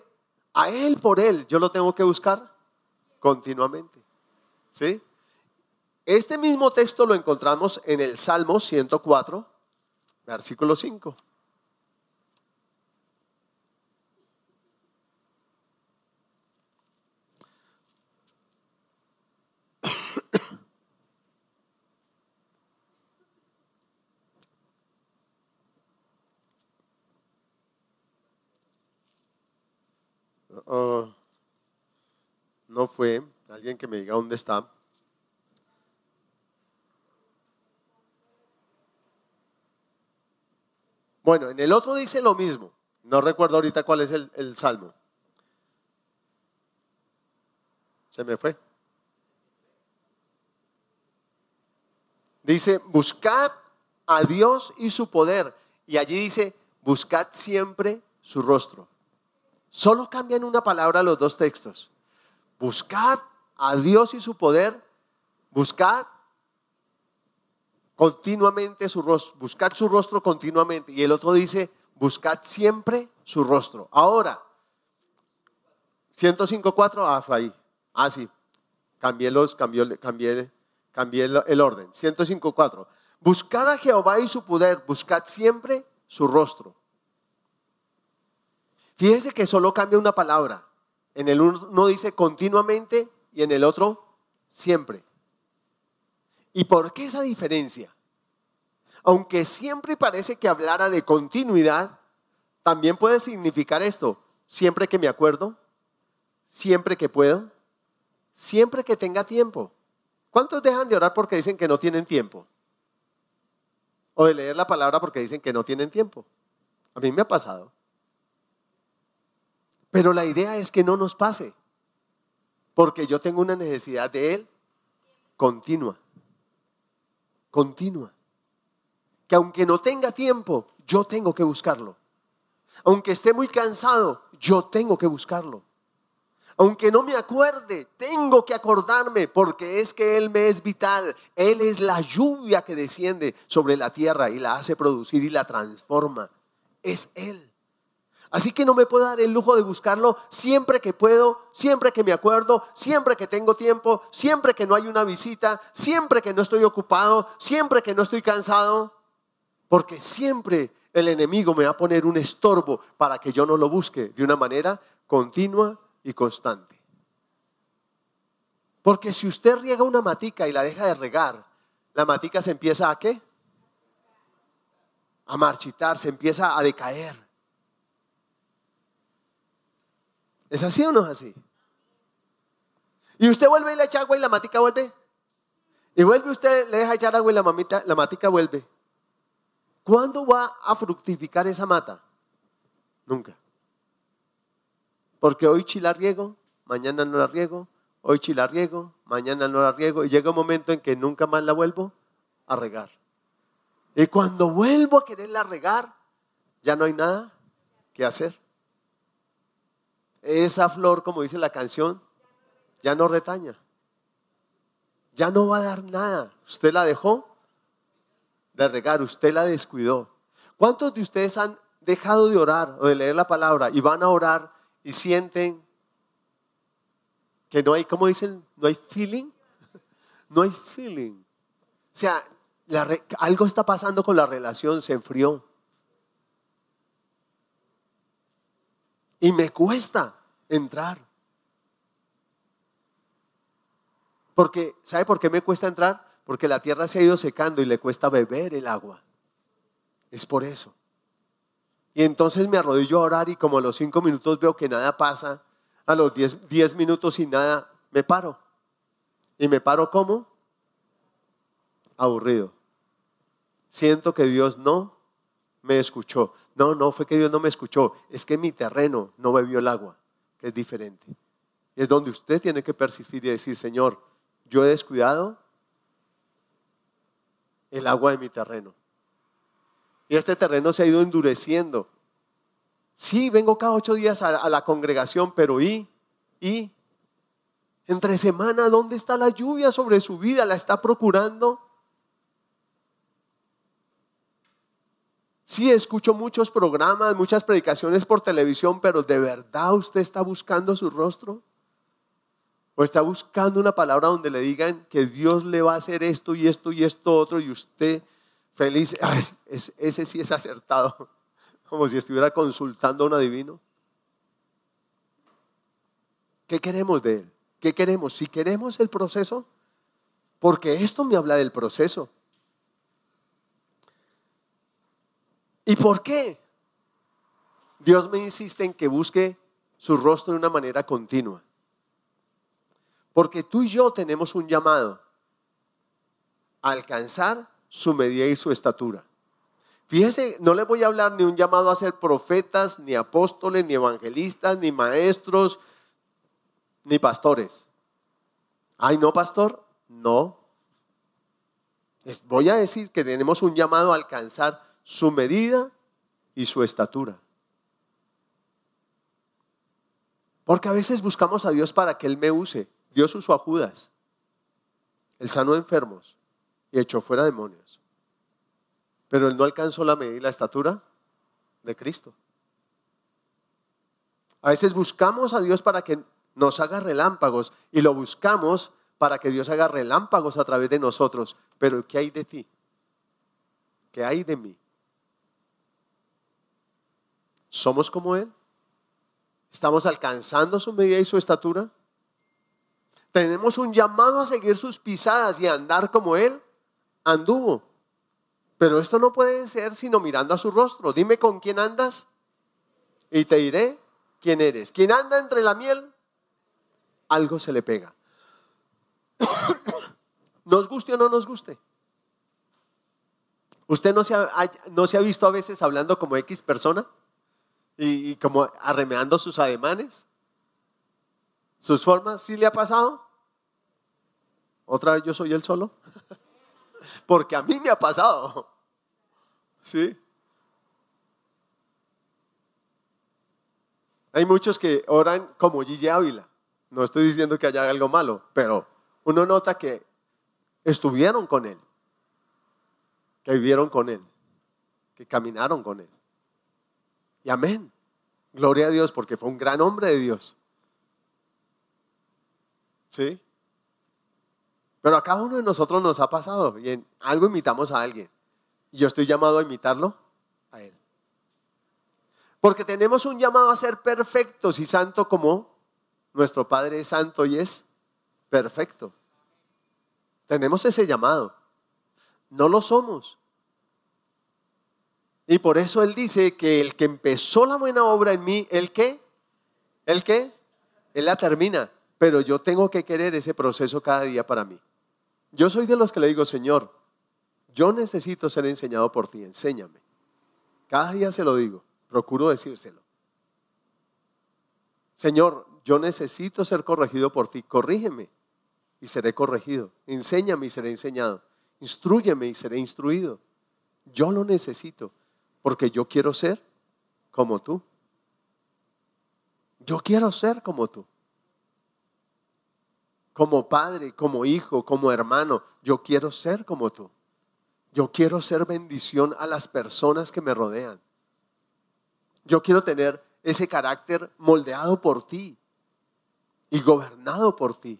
a Él por Él, yo lo tengo que buscar continuamente. ¿Sí? Este mismo texto lo encontramos en el Salmo 104, versículo 5. Ah, no fue, alguien que me diga dónde está. Bueno, en el otro dice lo mismo. No recuerdo ahorita cuál es el, salmo. Se me fue. Dice, buscad a Dios y su poder. Y allí dice, buscad siempre su rostro. Solo cambian una palabra los dos textos. Buscad a Dios y su poder. Buscad continuamente su rostro, buscad su rostro continuamente. Y el otro dice, buscad siempre su rostro. Ahora, 105.4, ah, fue ahí. Ah, sí, cambié, los, cambié, cambié, cambié el, orden. 105.4, buscad a Jehová y su poder, buscad siempre su rostro. Fíjense que solo cambia una palabra. En el uno dice continuamente y en el otro siempre. ¿Y por qué esa diferencia? Aunque siempre parece que hablara de continuidad, también puede significar esto, siempre que me acuerdo, siempre que puedo, siempre que tenga tiempo. ¿Cuántos dejan de orar porque dicen que no tienen tiempo? O de leer la palabra porque dicen que no tienen tiempo. A mí me ha pasado. Pero la idea es que no nos pase, porque yo tengo una necesidad de Él continua continua. Que aunque no tenga tiempo, yo tengo que buscarlo. Aunque esté muy cansado, yo tengo que buscarlo. Aunque no me acuerde, tengo que acordarme porque es que Él me es vital. Él es la lluvia que desciende sobre la tierra y la hace producir y la transforma. Es Él. Así que no me puedo dar el lujo de buscarlo siempre que puedo, siempre que me acuerdo, siempre que tengo tiempo, siempre que no hay una visita, siempre que no estoy ocupado, siempre que no estoy cansado, porque siempre el enemigo me va a poner un estorbo para que yo no lo busque de una manera continua y constante. Porque si usted riega una matica y la deja de regar, la matica se empieza a qué? A marchitar, se empieza a decaer. ¿Es así o no es así? Y usted vuelve y le echa agua y la matica vuelve. Y vuelve usted, le deja echar agua y la, mamita, la matica vuelve. ¿Cuándo va a fructificar esa mata? Nunca. Porque hoy chila riego, mañana no la riego, hoy chila riego, mañana no la riego. Y llega un momento en que nunca más la vuelvo a regar. Y cuando vuelvo a quererla regar, ya no hay nada que hacer esa flor, como dice la canción, ya no retaña. Ya no va a dar nada. Usted la dejó de regar, usted la descuidó. ¿Cuántos de ustedes han dejado de orar o de leer la palabra y van a orar y sienten que no hay, ¿cómo dicen? No hay feeling. No hay feeling. O sea, algo está pasando con la relación, se enfrió. Y me cuesta entrar. Porque, ¿sabe por qué me cuesta entrar? Porque la tierra se ha ido secando y le cuesta beber el agua. Es por eso. Y entonces me arrodillo a orar y como a los cinco minutos veo que nada pasa, a los diez, diez minutos y nada, me paro. ¿Y me paro como? Aburrido. Siento que Dios no me escuchó. No, no fue que Dios no me escuchó, es que mi terreno no bebió el agua, que es diferente. Es donde usted tiene que persistir y decir, Señor, yo he descuidado el agua de mi terreno. Y este terreno se ha ido endureciendo. Sí, vengo cada ocho días a, la congregación, pero ¿y? ¿Y? Entre semana, ¿dónde está la lluvia sobre su vida? ¿La está procurando? Sí, escucho muchos programas, muchas predicaciones por televisión, pero ¿de verdad usted está buscando su rostro? ¿O está buscando una palabra donde le digan que Dios le va a hacer esto y esto y esto otro y usted feliz? ese sí es acertado, como si estuviera consultando a un adivino. ¿Qué queremos de él? ¿Qué queremos? Si queremos el proceso, porque esto me habla del proceso. ¿Y por qué? Dios me insiste en que busque su rostro de una manera continua. Porque tú y yo tenemos un llamado a alcanzar su medida y su estatura. Fíjese, no le voy a hablar ni un llamado a ser profetas, ni apóstoles, ni evangelistas, ni maestros, ni pastores. Ay, no, pastor, no. Voy a decir que tenemos un llamado a alcanzar su medida y su estatura. Porque a veces buscamos a Dios para que Él me use. Dios usó a Judas. Él sanó enfermos y echó fuera demonios. Pero Él no alcanzó la medida y la estatura de Cristo. A veces buscamos a Dios para que nos haga relámpagos y lo buscamos para que Dios haga relámpagos a través de nosotros. Pero ¿qué hay de ti? ¿Qué hay de mí? ¿Somos como Él? ¿Estamos alcanzando su medida y su estatura? ¿Tenemos un llamado a seguir sus pisadas y a andar como Él? Anduvo. Pero esto no puede ser sino mirando a su rostro. Dime con quién andas y te diré quién eres. ¿Quién anda entre la miel? Algo se le pega. nos guste o no nos guste. ¿Usted no se ha, no se ha visto a veces hablando como X persona? Y, como arremeando sus ademanes, sus formas, ¿sí le ha pasado? ¿Otra vez yo soy el solo? Porque a mí me ha pasado. ¿Sí? Hay muchos que oran como Gigi Ávila. No estoy diciendo que haya algo malo, pero uno nota que estuvieron con Él, que vivieron con Él, que caminaron con Él. Y amén. Gloria a Dios porque fue un gran hombre de Dios. ¿Sí? Pero a cada uno de nosotros nos ha pasado y en algo imitamos a alguien. Y yo estoy llamado a imitarlo a Él. Porque tenemos un llamado a ser perfectos y santo como nuestro Padre es santo y es perfecto. Tenemos ese llamado. No lo somos. Y por eso Él dice que el que empezó la buena obra en mí, ¿el qué? ¿El qué? Él la termina. Pero yo tengo que querer ese proceso cada día para mí. Yo soy de los que le digo, Señor, yo necesito ser enseñado por ti, enséñame. Cada día se lo digo, procuro decírselo. Señor, yo necesito ser corregido por ti, corrígeme y seré corregido. Enséñame y seré enseñado. Instruyeme y seré instruido. Yo lo necesito porque yo quiero ser como tú. Yo quiero ser como tú. Como padre, como hijo, como hermano, yo quiero ser como tú. Yo quiero ser bendición a las personas que me rodean. Yo quiero tener ese carácter moldeado por ti y gobernado por ti.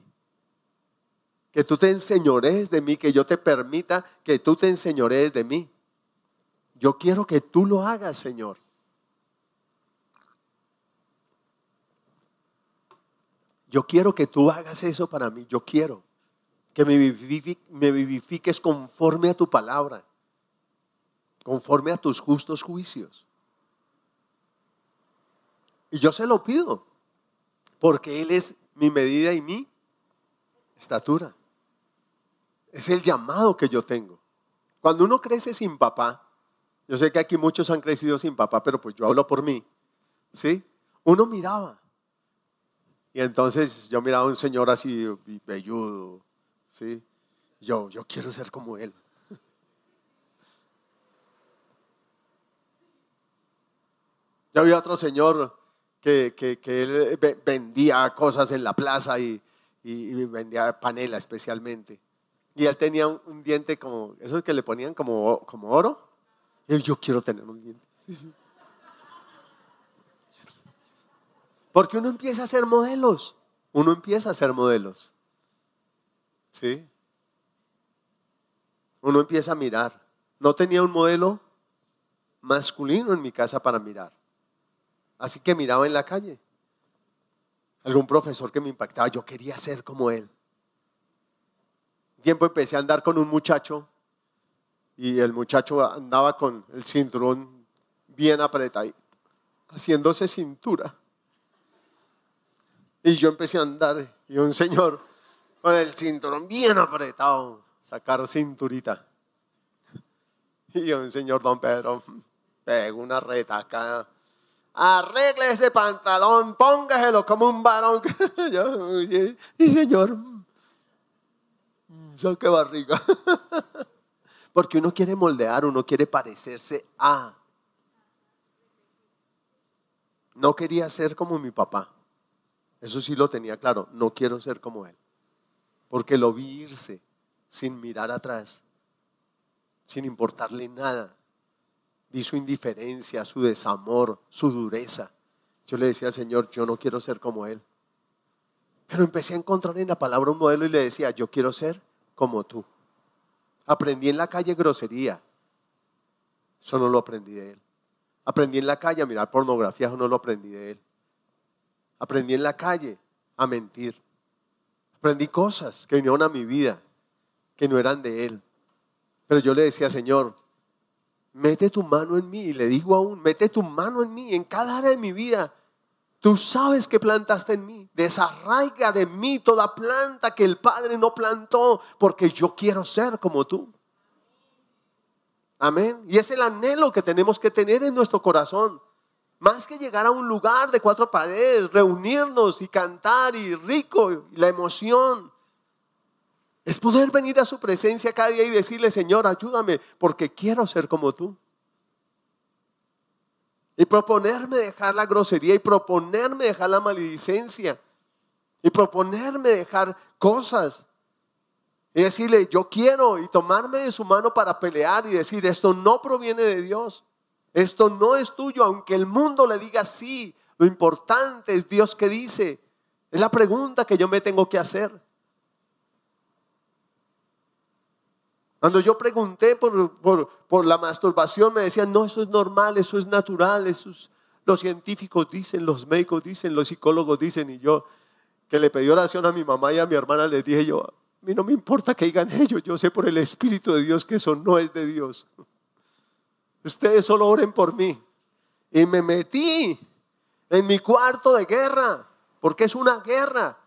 Que tú te enseñores de mí, que yo te permita que tú te enseñores de mí. Yo quiero que tú lo hagas, Señor. Yo quiero que tú hagas eso para mí. Yo quiero que me, vivifiques conforme a tu palabra, conforme a tus justos juicios. Y yo se lo pido, porque Él es mi medida y mi estatura. Es el llamado que yo tengo. Cuando uno crece sin papá, yo sé que aquí muchos han crecido sin papá, pero pues yo hablo por mí, ¿sí? Uno miraba. Y entonces yo miraba a un señor así, velludo, ¿sí? Yo, yo quiero ser como él. Yo había otro señor que, que, que él vendía cosas en la plaza y, y, vendía panela especialmente. Y él tenía un, diente como, esos que le ponían como, como oro. Yo quiero tener un diente. Porque uno empieza a hacer modelos. Uno empieza a hacer modelos. ¿Sí? Uno empieza a mirar. No tenía un modelo masculino en mi casa para mirar. Así que miraba en la calle algún profesor que me impactaba, yo quería ser como él. Tiempo empecé a andar con un muchacho y el muchacho andaba con el cinturón bien apretado, haciéndose cintura. Y yo empecé a andar y un señor con el cinturón bien apretado, sacar cinturita. Y un señor don Pedro pegó una retaca arregle ese pantalón, póngaselo como un varón. y señor, saque barriga. Porque uno quiere moldear, uno quiere parecerse a. No quería ser como mi papá. Eso sí lo tenía claro. No quiero ser como él. Porque lo vi irse sin mirar atrás, sin importarle nada vi su indiferencia, su desamor, su dureza. Yo le decía, Señor, yo no quiero ser como Él. Pero empecé a encontrar en la palabra un modelo y le decía, yo quiero ser como tú. Aprendí en la calle grosería. Eso no lo aprendí de Él. Aprendí en la calle a mirar pornografía, eso no lo aprendí de Él. Aprendí en la calle a mentir. Aprendí cosas que vinieron a mi vida que no eran de Él. Pero yo le decía, Señor, mete tu mano en mí. Y le digo aún, mete tu mano en mí, en cada área de mi vida. Tú sabes que plantaste en mí. Desarraiga de mí toda planta que el Padre no plantó, porque yo quiero ser como tú. Amén. Y es el anhelo que tenemos que tener en nuestro corazón. Más que llegar a un lugar de cuatro paredes, reunirnos y cantar y rico, y la emoción. Es poder venir a su presencia cada día y decirle, Señor, ayúdame porque quiero ser como tú. Y proponerme dejar la grosería y proponerme dejar la maledicencia. Y proponerme dejar cosas. Y decirle, yo quiero y tomarme de su mano para pelear y decir, esto no proviene de Dios. Esto no es tuyo, aunque el mundo le diga sí. Lo importante es Dios que dice. Es la pregunta que yo me tengo que hacer. Cuando yo pregunté por, la masturbación, me decían, no, eso es normal, eso es natural, eso los científicos dicen, los médicos dicen, los psicólogos dicen, y yo que le pedí oración a mi mamá y a mi hermana, les dije yo, a mí no me importa que digan ellos, yo sé por el Espíritu de Dios que eso no es de Dios. Ustedes solo oren por mí. Y me metí en mi cuarto de guerra, porque es una guerra.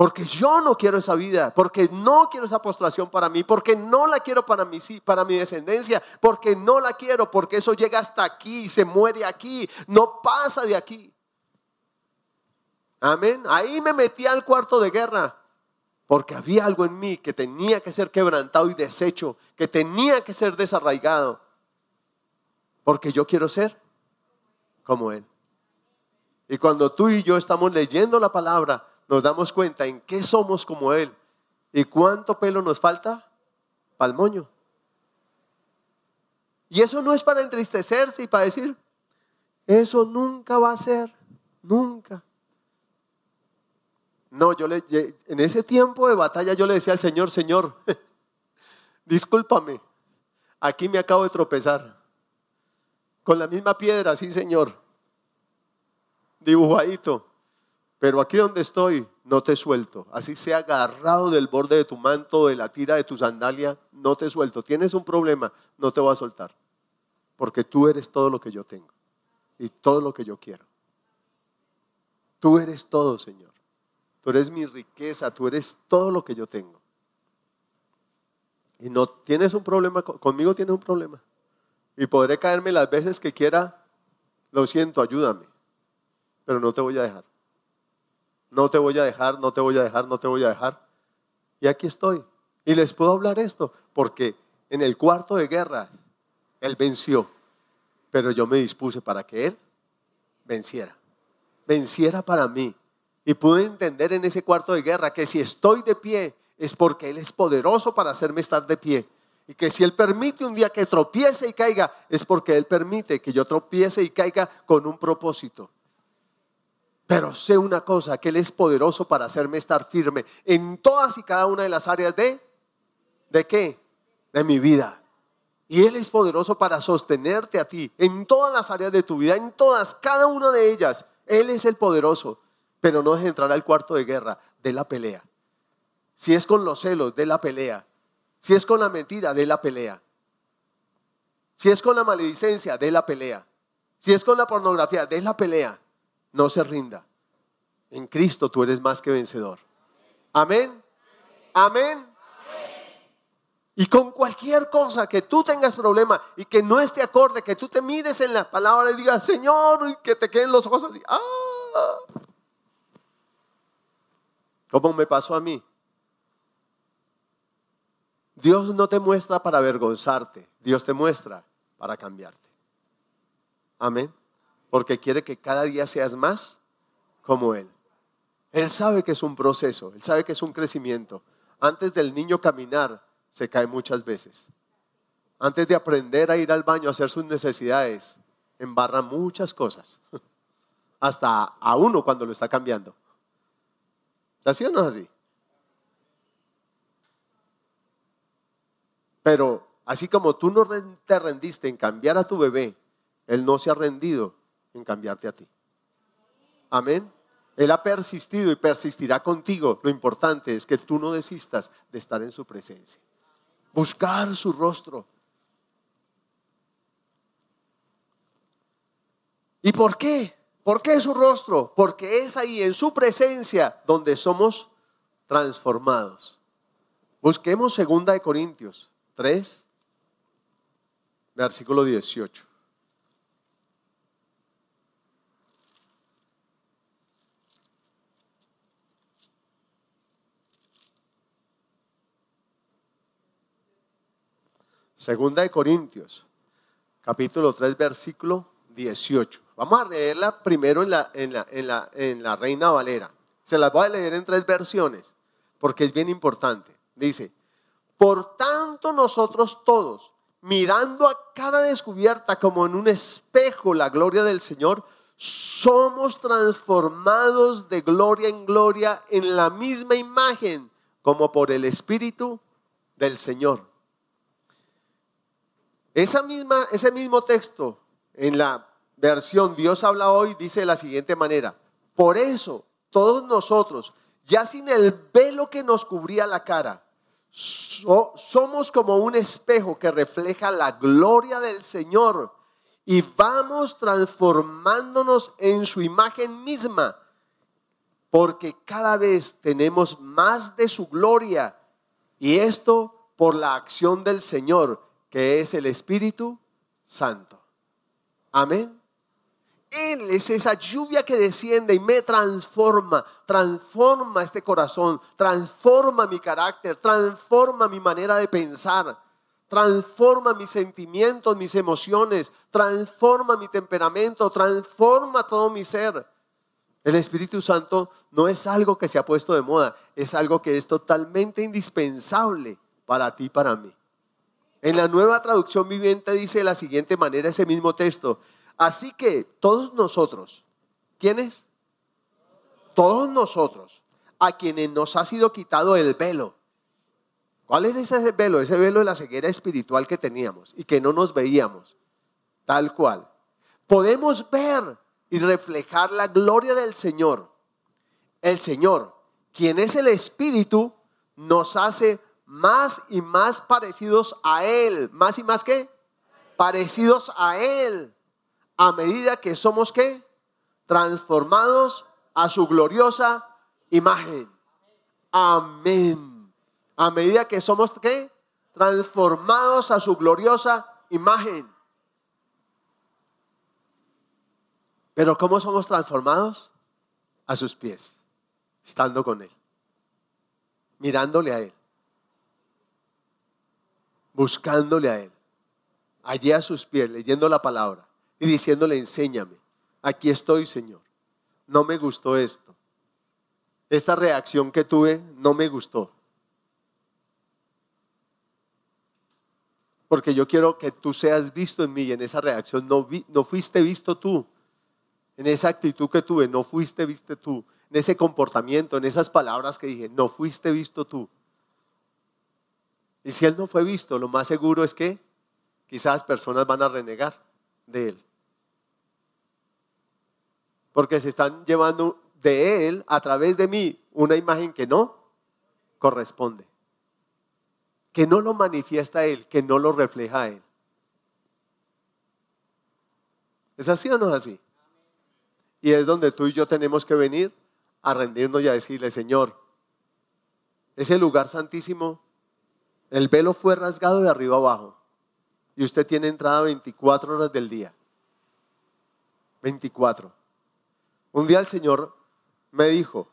Porque yo no quiero esa vida, porque no quiero esa postración para mí, porque no la quiero para mi, para mi descendencia, porque no la quiero, porque eso llega hasta aquí, se muere aquí, no pasa de aquí. Amén. Ahí me metí al cuarto de guerra, porque había algo en mí que tenía que ser quebrantado y deshecho, que tenía que ser desarraigado, porque yo quiero ser como Él. Y cuando tú y yo estamos leyendo la palabra, nos damos cuenta en qué somos como Él y cuánto pelo nos falta para el moño. Y eso no es para entristecerse y para decir, eso nunca va a ser, nunca. No, yo le, en ese tiempo de batalla yo le decía al Señor, Señor, discúlpame, aquí me acabo de tropezar. Con la misma piedra, sí, Señor. Dibujadito. Pero aquí donde estoy, no te suelto. Así sea agarrado del borde de tu manto, de la tira de tu sandalia, no te suelto. Tienes un problema, no te voy a soltar. Porque tú eres todo lo que yo tengo y todo lo que yo quiero. Tú eres todo, Señor. Tú eres mi riqueza, tú eres todo lo que yo tengo. Y no tienes un problema, conmigo tienes un problema. Y podré caerme las veces que quiera, lo siento, ayúdame. Pero no te voy a dejar no te voy a dejar, no te voy a dejar, no te voy a dejar. Y aquí estoy. Y les puedo hablar esto, porque en el cuarto de guerra, Él venció, pero yo me dispuse para que Él venciera. Venciera para mí. Y pude entender en ese cuarto de guerra que si estoy de pie es porque Él es poderoso para hacerme estar de pie. Y que si Él permite un día que tropiece y caiga, es porque Él permite que yo tropiece y caiga con un propósito. Pero sé una cosa, que Él es poderoso para hacerme estar firme en todas y cada una de las áreas de, ¿de qué? De mi vida. Y Él es poderoso para sostenerte a ti en todas las áreas de tu vida, en todas, cada una de ellas. Él es el poderoso, pero no es entrar al cuarto de guerra de la pelea. Si es con los celos, de la pelea. Si es con la mentira, de la pelea. Si es con la maledicencia, de la pelea. Si es con la pornografía, de la pelea no se rinda. En Cristo tú eres más que vencedor. Amén. Amén. Y con cualquier cosa que tú tengas problema y que no esté acorde, que tú te mires en la palabra y digas, Señor, y que te queden los ojos así. ¡Ah! Como me pasó a mí. Dios no te muestra para avergonzarte, Dios te muestra para cambiarte. Amén porque quiere que cada día seas más como Él. Él sabe que es un proceso, Él sabe que es un crecimiento. Antes del niño caminar, se cae muchas veces. Antes de aprender a ir al baño a hacer sus necesidades, embarra muchas cosas. Hasta a uno cuando lo está cambiando. ¿Así o no es así? Pero así como tú no te rendiste en cambiar a tu bebé, Él no se ha rendido en cambiarte a ti. Amén. Él ha persistido y persistirá contigo. Lo importante es que tú no desistas de estar en su presencia. Buscar su rostro. ¿Y por qué? ¿Por qué su rostro? Porque es ahí, en su presencia, donde somos transformados. Busquemos 2 de Corintios 3, versículo 18. Segunda de Corintios, capítulo 3, versículo 18. Vamos a leerla primero en la, en la, en la, en la Reina Valera. Se las voy a leer en tres versiones, porque es bien importante. Dice, por tanto nosotros todos, mirando a cara descubierta como en un espejo la gloria del Señor, somos transformados de gloria en gloria en la misma imagen como por el Espíritu del Señor. Esa misma, ese mismo texto en la versión Dios habla hoy dice de la siguiente manera, por eso todos nosotros, ya sin el velo que nos cubría la cara, somos como un espejo que refleja la gloria del Señor y vamos transformándonos en su imagen misma, porque cada vez tenemos más de su gloria y esto por la acción del Señor, que es el Espíritu Santo. Amén. Él es esa lluvia que desciende y me transforma, transforma este corazón, transforma mi carácter, transforma mi manera de pensar, transforma mis sentimientos, mis emociones, transforma mi temperamento, transforma todo mi ser. El Espíritu Santo no es algo que se ha puesto de moda, es algo que es totalmente indispensable para ti y para mí. En la nueva traducción viviente dice de la siguiente manera ese mismo texto, Así que todos nosotros, ¿quiénes? Todos nosotros, a quienes nos ha sido quitado el velo. ¿Cuál es ese velo? Ese velo de la ceguera espiritual que teníamos y que no nos veíamos, tal cual. Podemos ver y reflejar la gloria del Señor. El Señor, quien es el Espíritu, nos hace más y más parecidos a Él. ¿Más y más qué? Parecidos a Él a medida que somos qué? Transformados a su gloriosa imagen. Amén. A medida que somos qué? Transformados a su gloriosa imagen. Pero ¿cómo somos transformados? A sus pies, estando con Él, mirándole a Él, buscándole a Él, allí a sus pies, leyendo la palabra y diciéndole, enséñame. Aquí estoy, Señor. No me gustó esto. Esta reacción que tuve no me gustó. Porque yo quiero que tú seas visto en mí y en esa reacción no, no fuiste visto tú. En esa actitud que tuve, no fuiste visto tú. En ese comportamiento, en esas palabras que dije, no fuiste visto tú. Y si Él no fue visto, lo más seguro es que quizás personas van a renegar de Él porque se están llevando de Él a través de mí una imagen que no corresponde, que no lo manifiesta Él, que no lo refleja Él. ¿Es así o no es así? Y es donde tú y yo tenemos que venir a rendirnos y a decirle, Señor, ese lugar santísimo, el velo fue rasgado de arriba abajo y usted tiene entrada 24 horas del día. 24. Un día el Señor me dijo,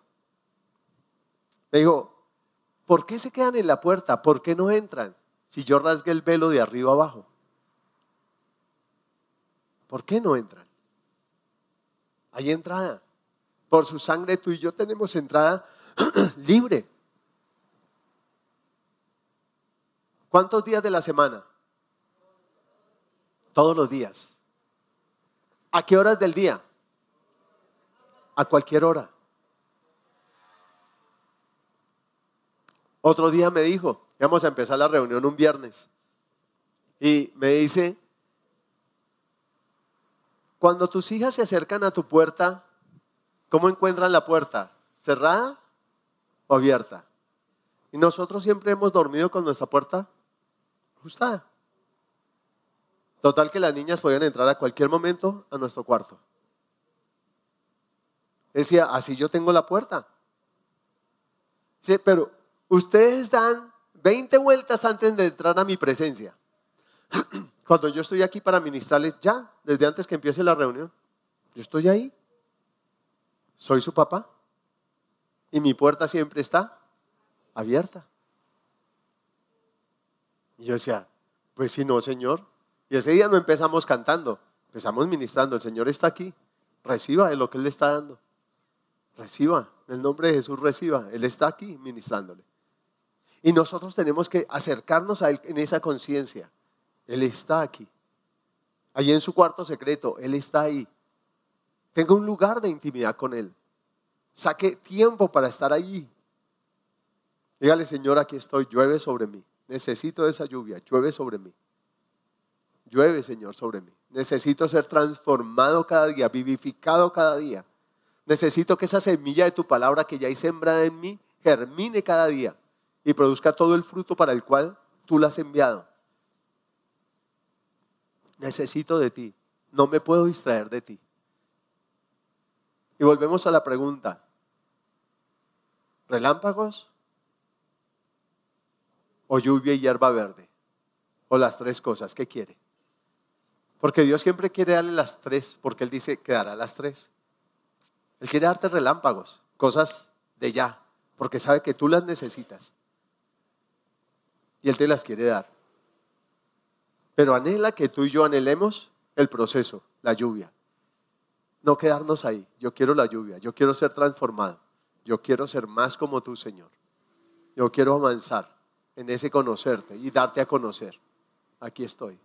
me dijo, ¿por qué se quedan en la puerta? ¿Por qué no entran? Si yo rasgué el velo de arriba abajo. ¿Por qué no entran? Hay entrada. Por su sangre tú y yo tenemos entrada libre. ¿Cuántos días de la semana? Todos los días. ¿A qué horas del día? a cualquier hora. Otro día me dijo, vamos a empezar la reunión un viernes. Y me dice, cuando tus hijas se acercan a tu puerta, ¿cómo encuentran la puerta? ¿Cerrada o abierta? Y nosotros siempre hemos dormido con nuestra puerta ajustada. Total que las niñas podían entrar a cualquier momento a nuestro cuarto. Decía, así yo tengo la puerta. Sí, pero ustedes dan 20 vueltas antes de entrar a mi presencia. Cuando yo estoy aquí para ministrarles, ya, desde antes que empiece la reunión, yo estoy ahí. Soy su papá. Y mi puerta siempre está abierta. Y yo decía, pues si no, Señor, Y ese día no empezamos cantando, empezamos ministrando. El Señor está aquí. Reciba de lo que Él le está dando. Reciba. En el nombre de Jesús reciba. Él está aquí ministrándole. Y nosotros tenemos que acercarnos a Él en esa conciencia. Él está aquí. Allí en su cuarto secreto, Él está ahí. Tenga un lugar de intimidad con Él. Saque tiempo para estar allí. Dígale, Señor, aquí estoy, llueve sobre mí. Necesito esa lluvia, llueve sobre mí. Llueve, Señor, sobre mí. Necesito ser transformado cada día, vivificado cada día. Necesito que esa semilla de tu palabra que ya hay sembrada en mí germine cada día y produzca todo el fruto para el cual tú la has enviado. Necesito de ti. No me puedo distraer de ti. Y volvemos a la pregunta. ¿Relámpagos? ¿O lluvia y hierba verde? ¿O las tres cosas? ¿Qué quiere? Porque Dios siempre quiere darle las tres, porque Él dice que dará las tres. Él quiere darte relámpagos, cosas de ya, porque sabe que tú las necesitas. Y Él te las quiere dar. Pero anhela que tú y yo anhelemos el proceso, la lluvia. No quedarnos ahí. Yo quiero la lluvia, yo quiero ser transformado. Yo quiero ser más como tú, Señor. Yo quiero avanzar en ese conocerte y darte a conocer. Aquí estoy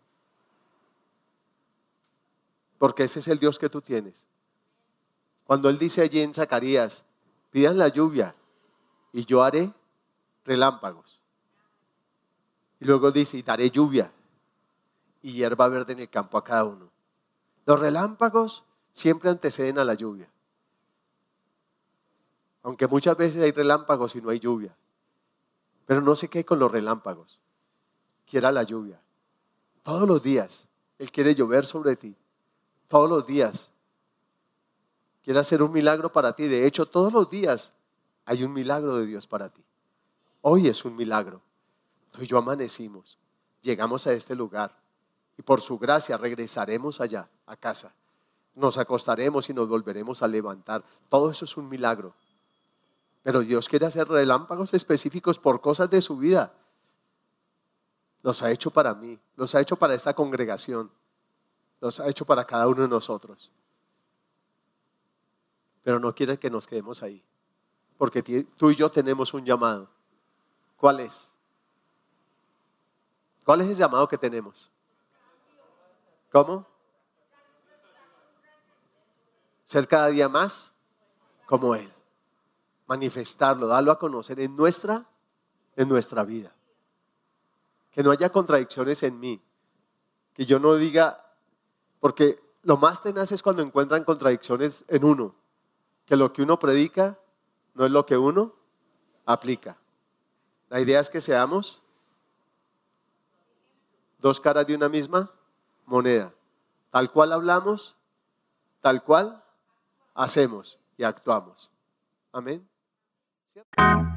porque ese es el Dios que tú tienes. Cuando Él dice allí en Zacarías, pidan la lluvia y yo haré relámpagos. Y luego dice, y daré lluvia y hierba verde en el campo a cada uno. Los relámpagos siempre anteceden a la lluvia. Aunque muchas veces hay relámpagos y no hay lluvia. Pero no sé qué con los relámpagos. Quiera la lluvia. Todos los días Él quiere llover sobre ti todos los días. Quiere hacer un milagro para ti. De hecho, todos los días hay un milagro de Dios para ti. Hoy es un milagro. Tú y yo amanecimos, llegamos a este lugar y por su gracia regresaremos allá, a casa. Nos acostaremos y nos volveremos a levantar. Todo eso es un milagro. Pero Dios quiere hacer relámpagos específicos por cosas de su vida. Los ha hecho para mí, los ha hecho para esta congregación los ha hecho para cada uno de nosotros. Pero no quiere que nos quedemos ahí, porque tú y yo tenemos un llamado. ¿Cuál es? ¿Cuál es el llamado que tenemos? ¿Cómo? Ser cada día más como Él. Manifestarlo, darlo a conocer en nuestra, en nuestra vida. Que no haya contradicciones en mí. Que yo no diga, porque lo más tenaz es cuando encuentran contradicciones en uno, que lo que uno predica no es lo que uno aplica. La idea es que seamos dos caras de una misma moneda. Tal cual hablamos, tal cual hacemos y actuamos. Amén. Você...